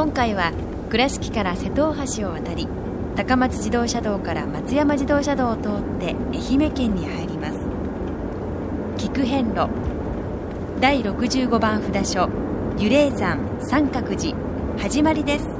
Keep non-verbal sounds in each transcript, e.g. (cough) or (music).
今回は倉敷から瀬戸大橋を渡り高松自動車道から松山自動車道を通って愛媛県に入ります。菊遍路第65番札所幽霊山三角寺始まりです。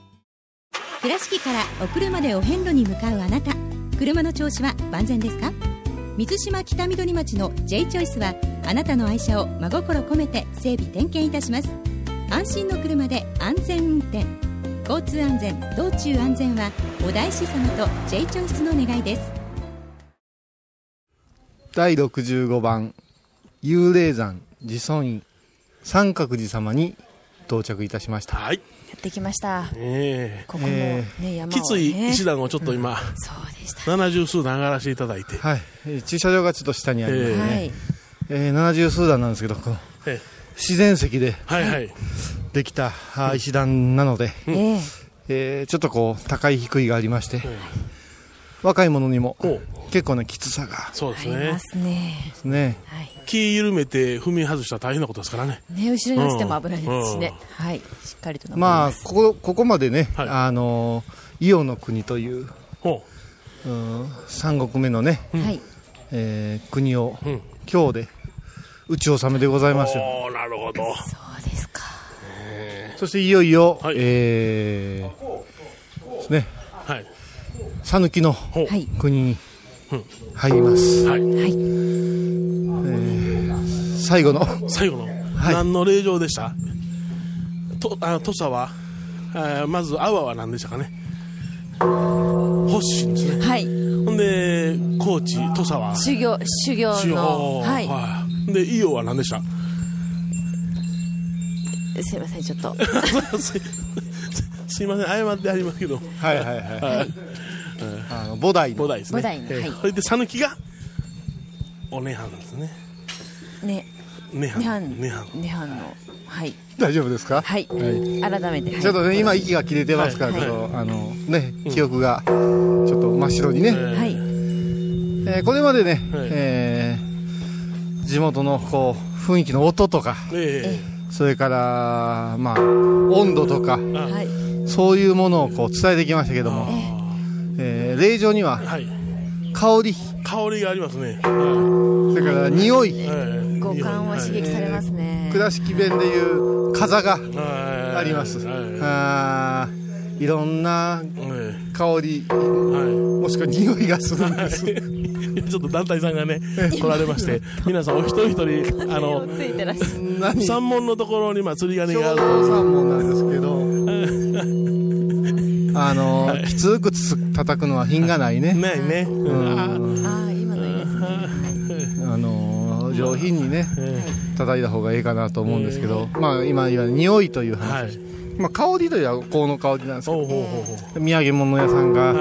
倉敷からお車でお遍路に向かうあなた。車の調子は万全ですか？水島北緑町の J チョイスはあなたの愛車を真心込めて整備点検いたします。安心の車で安全運転。交通安全道中安全はお大師様と J チョイスの願いです。第65番。幽霊山自尊院。三角寺様に到着いたしました。はい。やってきました。え。ここもね、え山を、ね、きつい石段をちょっと今、そうでした。七十数段上がらせていただいて。はい、えー駐車場がちょっと下にありますね、はいえー、70数段なんですけどこのえ自然石でえはい。はい。できた、あ石段なので、ええ。えーちょっとこう高い低いがありまして、若い者にもお結構なきつさが。そうですね。ありま。すね。ね。はい。気緩めて踏み外したら大変なことですからね。ね後ろに落ちても危ないですしね、うん。はい。しっかりとまあここここまでね、はい。あのー伊予の国というほう。ん三国目のね、はい。えー国をう。うん。今日で打ち納めでございますよ。なるほど。そうですか。そしていよいよ、はい。えーですね。はい。讃岐のほう。はい。国に入ります、はい。はい。最後の。最後の、はい。何の霊場でした？と、あ、土佐は、あまず、阿波は何でしたかね？発信ですね。はい。ほんで、高知、土佐は、修行修行塩のはい。はい。で、伊予は何でした？すいませんちょっと。(laughs) すすいません、謝ってありますけど、はいはい。はいあの菩提の。菩提ですね。菩提のええはい。それで、讃岐が、お涅槃なんですね。ね。涅槃。涅槃。涅槃。涅槃のはい。大丈夫ですか？はい、改めて、はいちょっとね今息が切れてますから、はい。ちょっとあのね記憶がちょっと真っ白にね、えはい。えーこれまでね、はい。えー地元のこう雰囲気の音とかえそれからまあ温度とかはい。そういうものをこう伝えてきましたけども、えー霊場にはえはい。香り香りがありますね。はそれから匂いい。ええ五感を刺激されますね、倉敷弁でいう風がはい。あります、はい。あーいろんなえ香りもしくは匂いがするんです。い。(laughs) ちょっと団体さんがね、来られまして、皆さんお一人一人、あの、ついてらっしゃる。何？山門のところに、まあ、釣り鐘がある。三門なんですけど (laughs) あのきつくつ叩くのは品がないね。ないね。うん。ああ今のいいですね、あの上品にね叩いた方がいいかなと思うんですけど、まあ今言われる匂いという話、はい。まあ、香りというは香の香りなんですけどほうほうほう。ほ土産物屋さんが、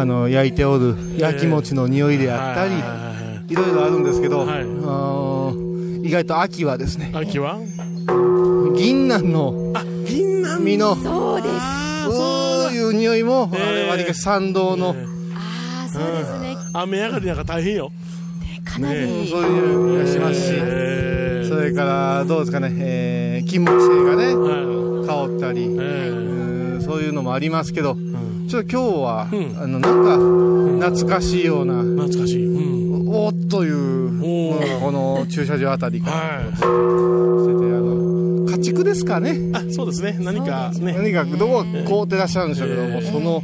あの焼いておる焼き餅の匂いであったり、はいはいはいはい。いろいろあるんですけど、はい。あー意外と秋はですね秋は？銀杏のあ銀杏。実の。そうです。あーそういう匂いも、え。ーあれわりかし参道の、ああそうですね。雨上がりなんか大変よ。かなり、ねそういう匂いがしますし、え。それからどうですかね、えー、金木犀がねは香ったり、うーんそういうのもありますけど、ん。ちょっと今日は、うん。あのなんか懐かしいような、懐かしい。うんおーっという、この駐車場あたりから。はしてて、あの家畜ですかね。いあそうですね。何かね。何かどこ凍ってらっしゃるんでしょうけども、その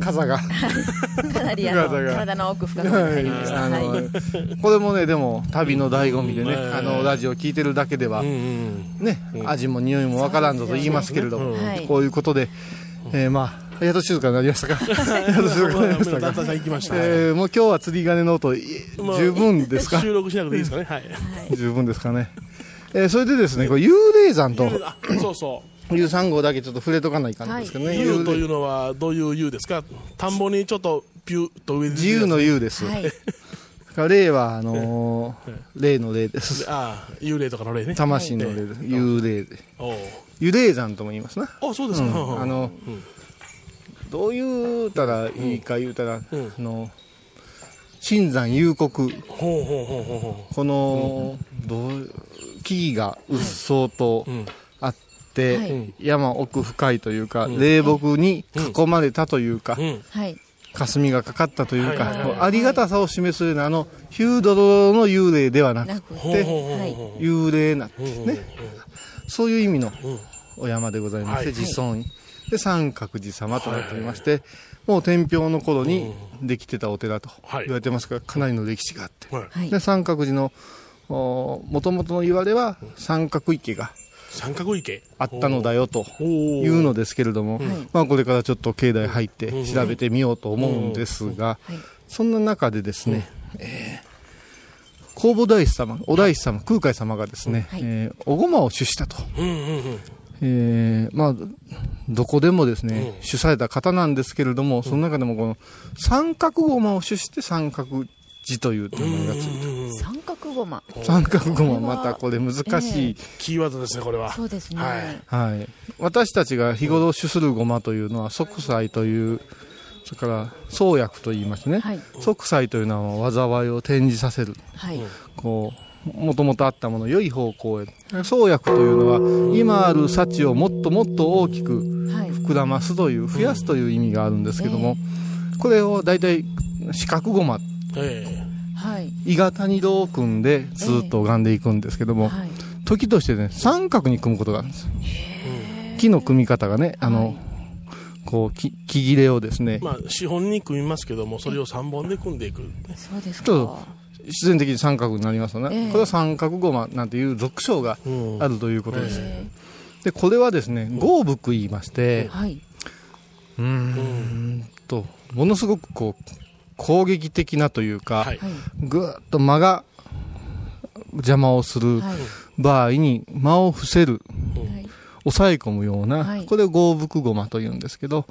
傘が、(laughs) かなりあの (laughs) 体の奥深くに入りました、はい、これもね、でも旅の醍醐味でね、うん。あのラジオ聞いてるだけではうんう、んね、味も匂いもわからんぞと言いますけれども、ねはい。こういうことで、えーまあ、やっと静かになりましたか？やっと静かになりましたか？だん行きましたえーもう今日は釣り鐘の音、十分ですか収録しなくていいですかねはい十分ですかね。えーそれでですね、これ幽霊山とあそうそういう3号だけちょっと触れとかないかんですけどね。U というのはどういう U ですか田んぼにちょっとピュッと上に自由の幽です。はい、霊は、あのー霊の霊です。ああ幽霊とかの霊ね魂の霊です。幽霊で。幽霊山とも言いますな。あそうですか、うんあの、どう言うたらいいか言うたら、ん。あの、新山幽谷、この、どう、木々がうっそうとううん。あって、はい。山奥深いというか、ん。霊木に囲まれたというか、霞がかかったというか、ありがたさを示すような、あの、ヒュードロの幽霊ではなくて、幽霊なんでうんすね。そういう意味のうん。お山でございまして、はい。自尊院。で、三角寺様となっておりまして、もう天平の頃にできてたお寺とはい。言われてますから、かなりの歴史があって。はい。はい。で、三角寺の、もともとの言われは、三角池が三角池？あったのだよとおいうのですけれども、はい。まあこれからちょっと境内入ってうん。調べてみようと思うんですが、はい。そんな中でですね、えー弘法大師様、お大師様、空海様がですね、はい。えーおごまを主したと。うんうんうんえーまあ、どこでもですね、うん。主された方なんですけれども、その中でもこの三角ごまを主して三角寺という名前がついた。三角ごま三角ごままたこれ難しい。キーワードですねこれは。そうですね、はい。はい。私たちが日頃主するごまというのは、即祭という、それから創薬と言いましてね、はい。即祭というのは災いを転じさせる。はい、こう、もともとあったものを良い方向へ。創薬というのは、今ある幸をもっともっと大きくはい、膨らますという、増やすという意味があるんですけども、これを大体四角ごま、えはい、鋳型に銅を組んでずっと拝んでいくんですけども、はい、時としてね、三角に組むことがあるんです。木の組み方がね、あの、こう、木木切れをですねえ、まあ資本に組みますけどもそれを三本で組んでいく。そうですか自然的に三角になりますよね。ええ。これは三角ごまなんていう属性がうん。あるということです。えで、これはですね、豪木言いましてー、はい、うーんと、ものすごくこう、攻撃的なというか、はい。はい、ぐーっと間が邪魔をするはい、場合に間を伏せる、はい、抑え込むような、はい。これを豪木ごまと言うんですけど、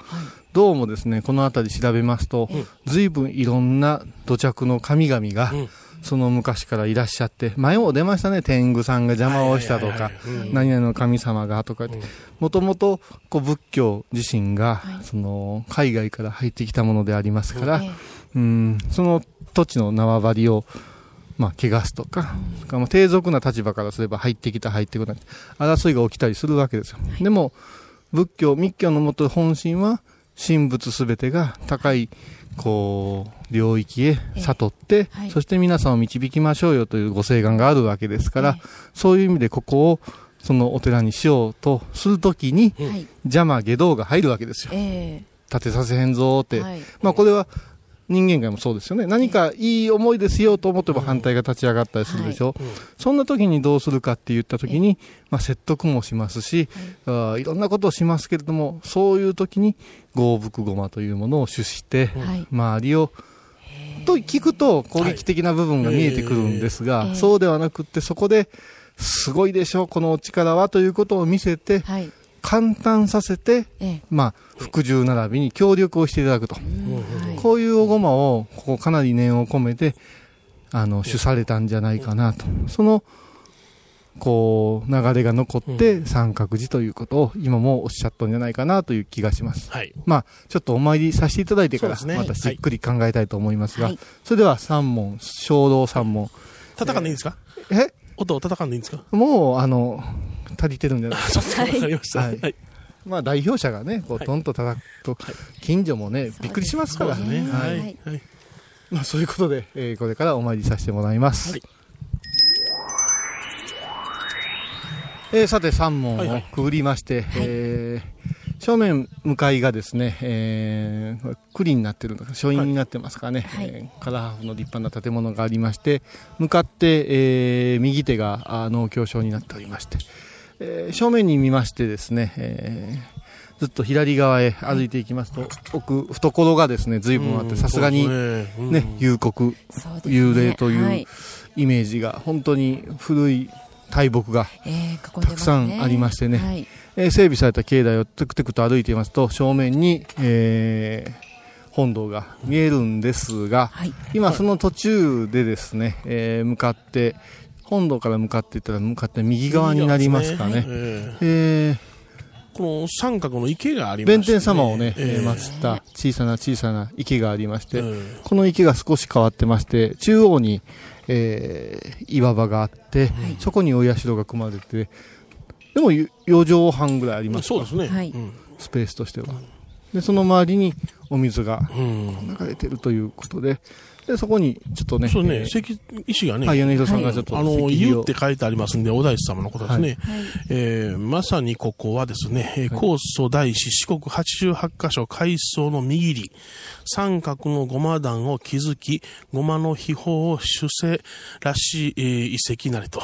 どうもですね、この辺り調べますと、随分いろんな土着の神々が、うんその昔からいらっしゃって、前も出ましたね、天狗さんが邪魔をしたとか何々の神様がとかって、もともとこう仏教自身が、その海外から入ってきたものでありますから、えうん、その土地の縄張りを、まあ、汚すとか、低俗な立場からすれば入ってきた、入ってこない、争いが起きたりするわけですよ。でも、仏教、密教のもと本心は、神仏すべてが高い、こう、領域へ悟って、はい。そして皆さんを導きましょうよというご請願があるわけですから、そういう意味でここを、そのお寺にしようとするときに、邪魔下道が入るわけですよ。え建てさせへんぞーって。ーはい、まあこれは人間界もそうですよね。何かいい思いでしようと思っても反対が立ち上がったりするでしょ。そんな時にどうするかって言った時に、まあ説得もしますし、あーいろんなことをしますけれども、そういう時に豪福ごまというものを主して、はい。周りを、と聞くと攻撃的な部分が見えてくるんですが、ええ。そうではなくってそこですごいでしょ、このお力はということを見せて、はい。簡単させて、ええ。まあ、服従並びに協力をしていただくと。はいこういうおごまを、ここかなり念を込めて、あの、主されたんじゃないかなと。その、こう、流れが残って、三角寺ということを今もおっしゃったんじゃないかなという気がします。はい。まあ、ちょっとお参りさせていただいてから、またじっくり考えたいと思いますが、はいそれでは三問、衝動三問。叩かんでいいんですか？え？音を叩かんでいいんですか？もう、あの、足りてるんじゃない？ですか。わかりました。ははいい。まあ、代表者がね、こう、はいトンと叩くと、近所もね、びっくりしますから。ね。ははい。まあ、そういうことで、えーこれからお参りさせてもらいます。はいえーさて、3問をくぐりまして、えー正面向かいがですね、えー栗になってるのか、書院になってますかね、はいえーカラーハーフの立派な建物がありまして、向かって、えー右手があ農協所になっておりまして、えー正面に見ましてですね、えーずっと左側へ歩いていきますと、奥、懐がですね、随分あって、さすがに、ね、ね。幽霊というはいイメージが本当に古い大木が。たくさんありましてねはい。えー整備された境内をテクテクと歩いていますと正面に、えー本堂が見えるんですが、はい。今その途中でですね、えー向かって本堂から向かっていったら向かって右側になりますかね。ええー。ーこの三角の池がありまして、弁天様をね、えー。えー祀った小さな小さな池がありまして、えーこの池が少し変わってまして、中央に、えー岩場があって、そこにお社が組まれて、でも4畳半ぐらいあります。かそうですね。はい。うん。スペースとしては。で、その周りにお水がうん。流れてるということで、で、そこにちょっとね、そうね、えー石、石がね、はい、米広さんがちょっとあの、湯って書いてありますんで、お大師様のことですね。はい。えーまさにここはですね、えーはい高祖大師四国88カ所海藻の右り、三角のごま団を築き、ごまの秘宝を主世らしい、えー遺跡なりと。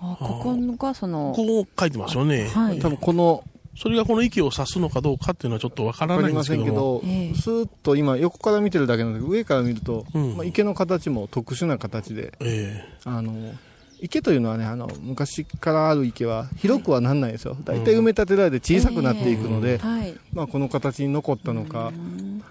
あ、ここがその、こう書いてますよね。はい。多分この、それがこの池を指すのかどうかっていうのはちょっとわからないんでけどますせんけも。ど、ええ。スーッと今横から見てるだけなんだけど、上から見ると、うん。まあ、池の形も特殊な形で、えあの、池というのはね、あの、昔からある池は広くはなんないですよ。大体埋め立てられて小さくなっていくので、はい。まあこの形に残ったのか、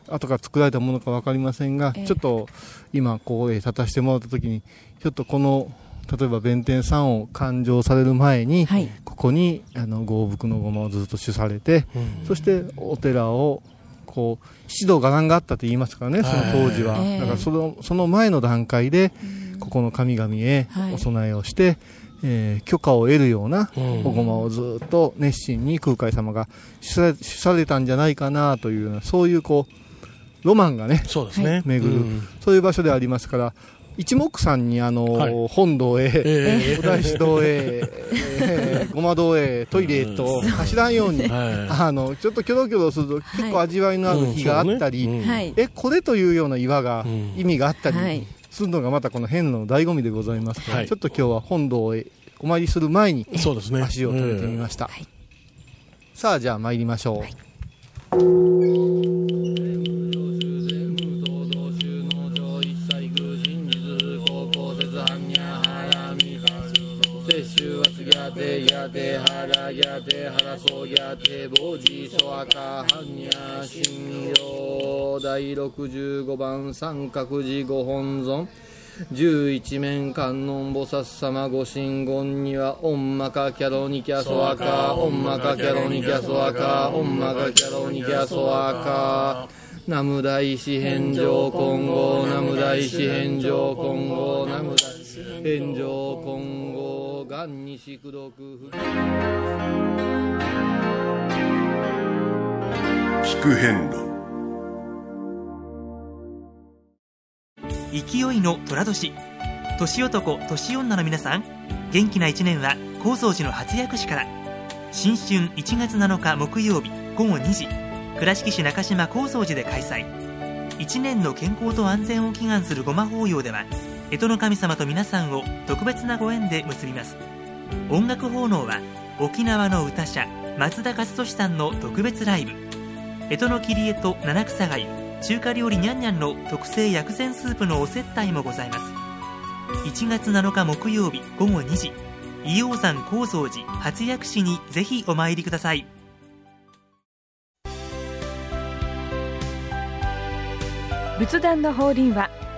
後から作られたものか分かりませんが、ええ。ちょっと今ここへ立たせてもらった時にちょっとこの例えば弁天さんを勘定される前に、はい。ここにあの豪福のごまをずっと主されて、うん。そしてお寺をこう七道伽藍があったと言いますからねその当時は、ええ。だからそのその前の段階でここの神々へはい。お供えをして、えー許可を得るようなうん。おごまをずっと熱心に空海様が主され主されたんじゃないかなというようなそういうこうロマンがねそうですね。巡る。うん。そういう場所でありますから一目散にあの、はい。本堂へ、ええお大師堂へ、(laughs) えーごま堂へ、トイレへと走らんように、はい。あの、ちょっとキョロキョロすると結構味わいのある日があったり。え、これというような岩がうん。意味があったりはい。するのがまたこの変の醍醐味でございますから、はい。ちょっと今日は本堂へお参りする前にそうですね。足を止めてみました。はい。さあ、じゃあ参りましょう。第65番三角寺ご本尊。十一面観音菩薩様ご神言にはオンマカキャロニキャソアカ。オンマカキャロニキャソアカオンマカキャロニキャソアカ。ナム大師返上今後ナム大師返上今後ナム大師返上今後がんにしくどく聞く遍路勢いの寅年。年男年女の皆さん元気な一年は高蔵寺の初薬師から。新春1月7日木曜日午後2時倉敷市中島高蔵寺で開催。一年の健康と安全を祈願するごま法要では干支の神様と皆さんを特別なご縁で結びます。音楽奉納は沖縄の歌者松田和俊さんの特別ライブ。干支の切り絵と七草がゆ中華料理にゃんにゃんの特製薬膳スープのお接待もございます。1月7日木曜日午後2時伊王山高蔵寺初薬師にぜひお参りください。仏壇の法輪は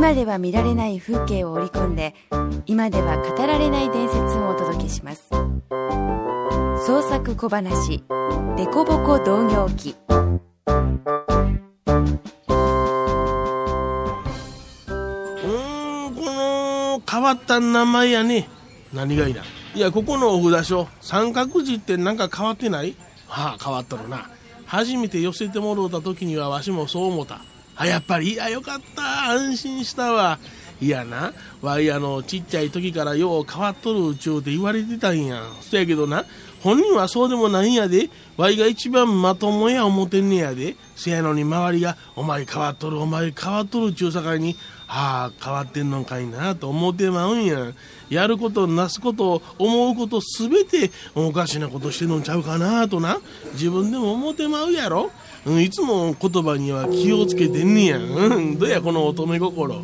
今では見られない風景を織り込んで今では語られない伝説をお届けします創作小話「デコボコ同業記」うーん、この変わった名前やね。何がいいな。いや、ここのお札所、三角寺ってなんか変わってない？はあ、変わっとるな。初めて寄せてもろうた時にはわしもそう思った。あ、やっぱり、いや、よかった。安心したわ。いやな、わいあの、ちっちゃい時からよう変わっとるうちゅうて言われてたんや。そやけどな、本人はそうでもないんやで。わいが一番まともや思てんねやで。せやのに周りが、お前変わっとる、お前変わっとるちゅうさかいに、ああ、変わってんのかいなと思ってまうんや。やること、なすこと、思うことすべておかしなことしてんのちゃうかなとな。自分でも思ってまうやろ。うん、いつも言葉には気をつけてんねや。うん、どやこの乙女心。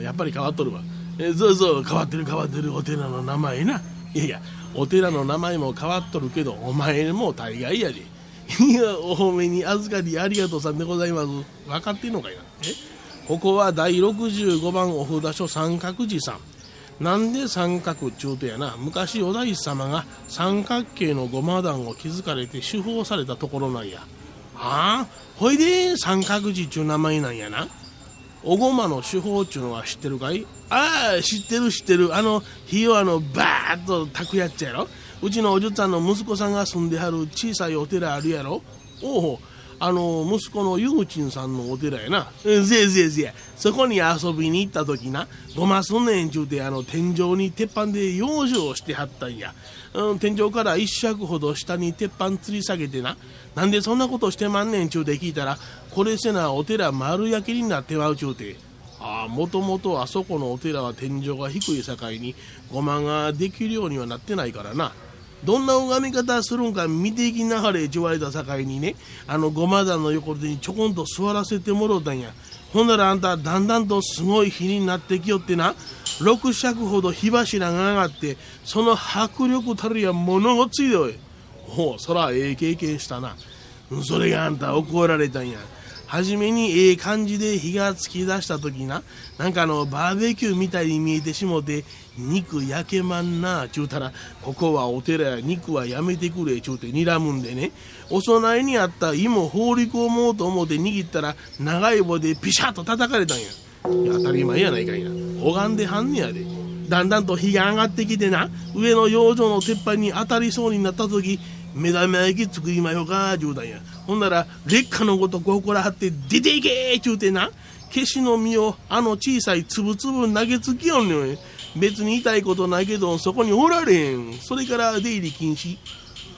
やっぱり変わっとるわ。えそうそう、変わってる変わってるお寺の名前な。いやいや、お寺の名前も変わっとるけど、お前も大概やで。いや、お褒めに預かりありがとうさんでございます。分かってんのかいな。え？ここは第65番お札所三角寺さん。なんで三角中とやな、昔お大師様が三角形のごま団を築かれて手法されたところなんや。はあ？ほいで三角寺ちゅう名前なんやな。おごまの手法っちゅうのは知ってるかい？ああ、知ってる知ってる。あの、火をあの、バーッと炊くやつやろ？うちのおじゅっちゃんの息子さんが住んではる小さいお寺あるやろ？おうあの、息子のゆうちんさんのお寺やな。ぜいぜいぜい。そこに遊びに行った時な、ごますんねんちゅうて、あの、天井に鉄板で養生してはったんや。天井から一尺ほど下に鉄板吊り下げてな。なんでそんなことしてまんねんちゅうて聞いたら、これせなお寺丸焼きになってまうちゅうて。ああ、もともとあそこのお寺は天井が低い境に、ごまができるようにはなってないからな。どんな拝み方するんか見ていきなはれって言われた境にね、あのごま団の横手にちょこんと座らせてもろうたんや。ほんならあんただんだんとすごい火になってきよってな、六尺ほど火柱が上がって、その迫力たるやものごついでおい。ほう、そらええ経験したな。それがあんた怒られたんや。はじめにええ感じで火がつき出した時な、なんかあのバーベキューみたいに見えてしもて、肉焼けまんな、ちゅうたら、ここはお寺や肉はやめてくれ、ちゅうて睨むんでね、お供えにあった芋放り込もうと思って握ったら、長い棒でピシャッと叩かれたんや。当たり前やないかいな。拝んではんねやで。だんだんと火が上がってきてな、上の養生の鉄板に当たりそうになった時、目玉焼き作りましょか、ちゅうたんや。ほんなら、劣化のごとく誇らはって、出ていけーちゅうてな、消しの実をあの小さいつぶつぶ投げつきよんねん。別に痛いことないけど、そこにおられん。それから出入り禁止。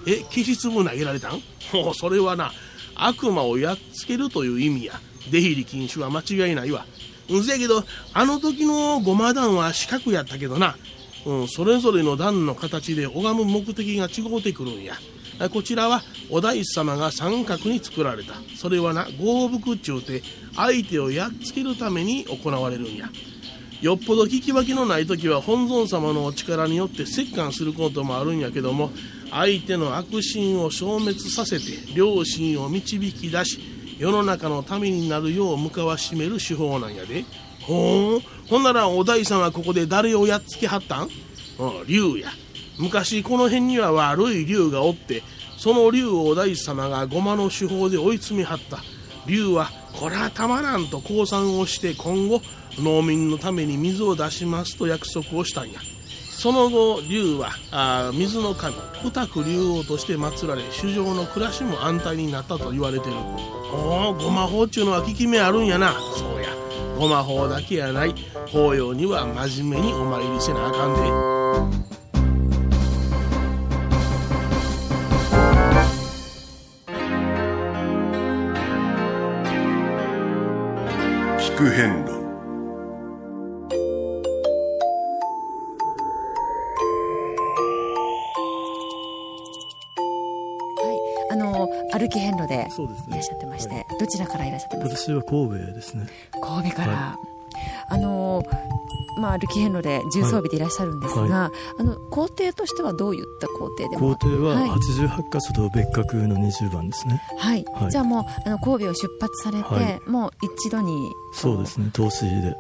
え、消し粒投げられたん？(laughs) もうそれはな、悪魔をやっつけるという意味や。出入り禁止は間違いないわ。うん、せやけど、あの時のごま団は四角やったけどな、うん、それぞれの段の形で拝む目的が違うてくるんや。こちらはお大師様が三角に作られた。それはな、合福っちゅうて、相手をやっつけるために行われるんや。よっぽど聞き分けのない時は本尊様のお力によって折檻することもあるんやけども、相手の悪心を消滅させて、良心を導き出し、世の中のためになるよう向かわしめる手法なんやで。ほーほんならお大師さんはここで誰をやっつけはったん？うん、竜や。昔この辺には悪い竜がおって、その竜をお大師様がごまの手法で追い詰めはった。竜は、これはたまらんと降参をして今後、農民のために水を出しますと約束をしたんや。その後、竜は、あ水の神、二九竜王として祀られ、主上の暮らしも安泰になったと言われてる。おお、ごま法っちゅうのは効き目あるんやな。そうや。ごま法だけやない。法要には真面目にお参りせなあかんで。く変路はい、あの歩き遍路でいらっしゃってまして、どちらからいらっしゃってますか？私は神戸ですね。神戸から、はあのまあ歩き遍路で重装備でいらっしゃるんですが、はあの工程としてはどういった工程で工も程ははい。88箇所と別格の20番ですね。はい、はい。じゃあもうあの神戸を出発されて、はい。もう一度にそうですね。投資で。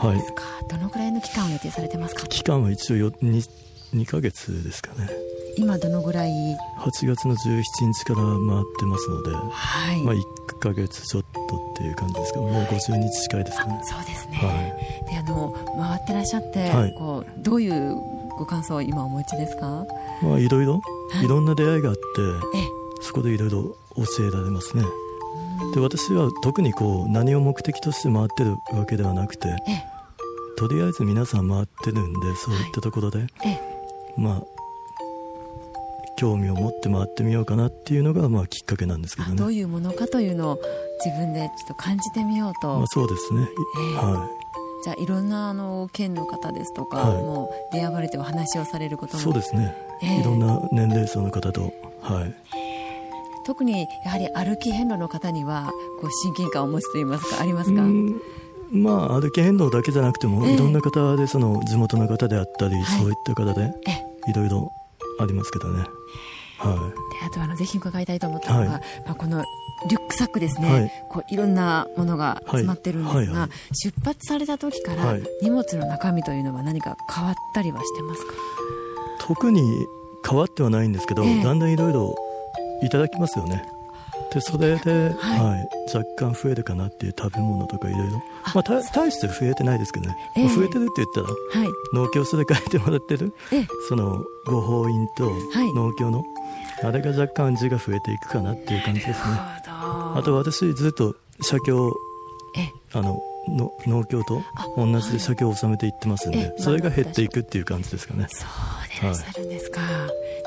そうですか、どのくらいの期間を予定されてますか？期間は一応よ 2, 2ヶ月ですかね今どのぐらい？8月の17日から回ってますので、はい、まあ、1ヶ月ちょっとっていう感じですけどもう50日近いですかね。そうですね、はであの回ってらっしゃって、はい。こうどういうご感想を今お持ちですか？まあいろいろはい。いろんな出会いがあってええ。そこでいろいろ教えられますね。で私は特にこう何を目的として回ってるわけではなくてええ。とりあえず皆さん回ってるんでそういったところで、ええ。まあ興味を持って回ってみようかなっていうのがまあきっかけなんですけどね。あどういうものかというのを自分でちょっと感じてみようと、まあ、そうですね、いええ。はじゃあいろんなあの県の方ですとか、はい。もう出会われてお話をされることい、も。そうですね、ええ。いろんな年齢層の方と、はい、特にやはり歩き遍路の方にはこう親近感をお持ちといいますかありますか、うん。まあ歩き変動だけじゃなくても、ええ。いろんな方でその地元の方であったり、はい。そういった方でええ。いろいろありますけどねはであとあのぜひ伺いたいと思ったのが、はい。まあ、このリュックサックですね、はい。こういろんなものが詰まってるんですが、はいはいはい。出発された時からはい荷物の中身というのは何か変わったりはしてますか、い特に変わってはないんですけど、ええ。だんだんいろいろいただきますよね。でそれで、はい。はい。若干増えるかなっていう食べ物とかいろいろあまあた大して増えてないですけどね、ええ。まあ増えてるって言ったらはい。農協所で書いてもらってるええ。そのご法院とはい。農協の、あれが若干字が増えていくかなっていう感じですね。ああと私ずっと写経えあのの農協と同じで写経を収めていってますんで、ええ。それが減っていくっていう感じですかね。そうでいらっしゃるんですか、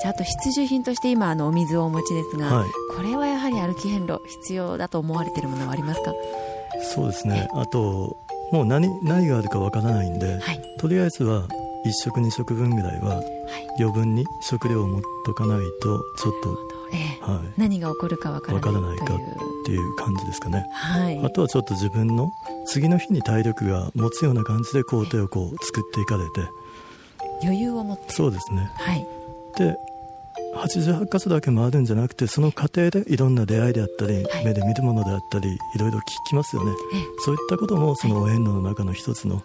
じゃああと必需品として今あのお水をお持ちですが、はい。これはやはり歩き遍路必要だと思われているものはありますか？そうですね。あともう何何があるかわからないんで、はい。とりあえずは1食2食分ぐらいは余分に食料を持っとかないとちょっと、ええ。は何が起こるかわからないわからないかというっていう感じですかね、はい。あとはちょっと自分の次の日に体力が持つような感じで工程をこう作っていかれて。余裕を持って。そうですね。はい。で88箇所だけ回るんじゃなくてその過程でいろんな出会いであったり、はい。目で見るものであったりいろいろ聞きますよね。えそういったこともそのお遍路の中の一つの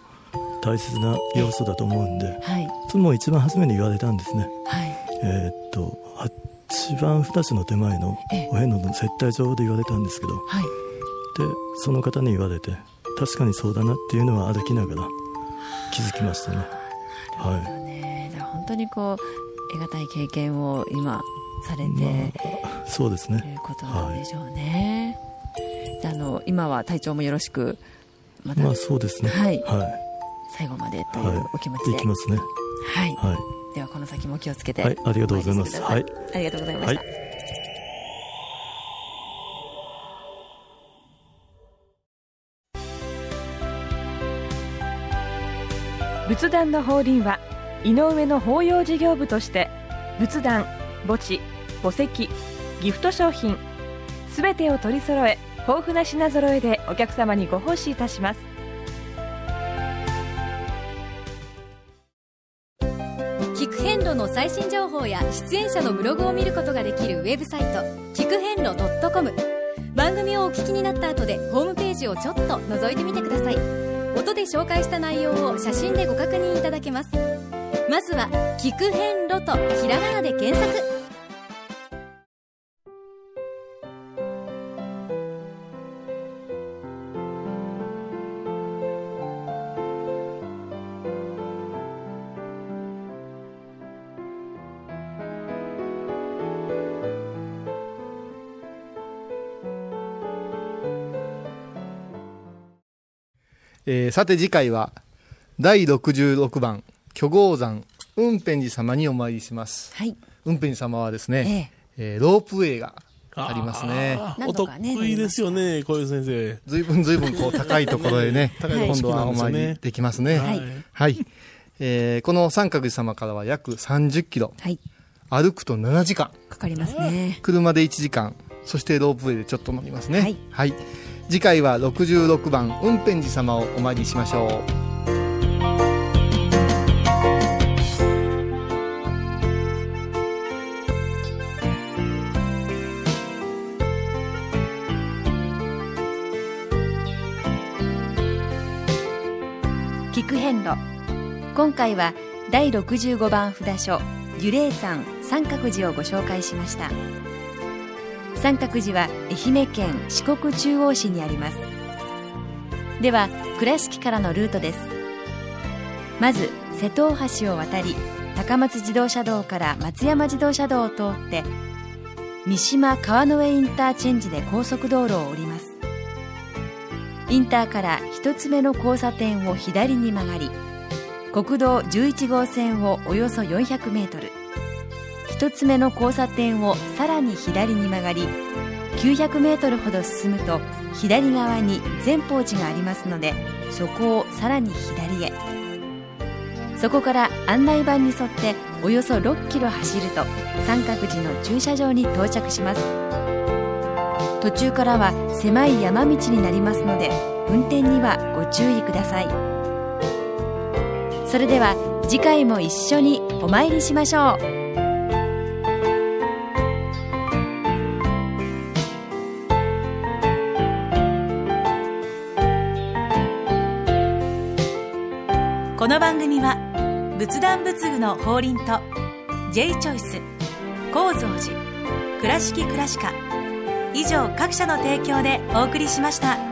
大切な要素だと思うんではい。それも一番初めに言われたんですね。はい。えーっと八番二つの手前のええ。お遍路の接待場で言われたんですけどはい。でその方に言われて確かにそうだなっていうのは歩きながら気づきましたね。はねじゃあ本当にこう得難い経験を今されいてまあそうですといねうことなんでしょうね、じゃああの今は体調もよろしくまた。まあそうですね。はい。は最後までとい、いうはい、お気持ちで、いきますね。はい、はい。ではこの先も気をつけて。はい。ありがとうございます。はい。ありがとうございました、はい。仏壇の法輪は井上の法要事業部として仏壇墓地墓石ギフト商品すべてを取り揃え豊富な品揃えでお客様にご奉仕いたします最新情報や出演者のブログを見ることができるウェブサイト聞く遍路 .com 番組をお聞きになった後でホームページをちょっと覗いてみてください。音で紹介した内容を写真でご確認いただけます。まずは「聞く遍路」とひらがなで検索。えーさて次回は第66番巨豪山雲辺寺様にお参りしますはい雲辺寺様はですね、ええーロープウェイがありますね。お得意ですよね、こういう先生。ずいぶんずいぶんこう高いところへ (laughs) ね、今度はお参りできますね。はい。はい。えー、この三角寺様からは約30キロ。はい。歩くと7時間。かかりますね。車で1時間。そしてロープウェイでちょっと乗りますね。はい。はい。次回は66番運辺寺様をお参りしましょう。菊遍路今回は第65番札所樹霊山三角寺をご紹介しました三角寺は愛媛県四国中央市にあります。では倉敷からのルートです。まず瀬戸大橋を渡り高松自動車道から松山自動車道を通って三島川之江インターチェンジで高速道路を降ります。インターから1つ目の交差点を左に曲がり国道11号線をおよそ400メートル。1つ目の交差点をさらに左に曲がり900メートルほど進むと左側に善宝寺がありますのでそこをさらに左へ。そこから案内板に沿っておよそ6キロ走ると三角寺の駐車場に到着します。途中からは狭い山道になりますので運転にはご注意ください。それでは次回も一緒にお参りしましょう。この番組は仏壇仏具の法輪と J チョイス構造寺倉敷倉歯科以上各社の提供でお送りしました。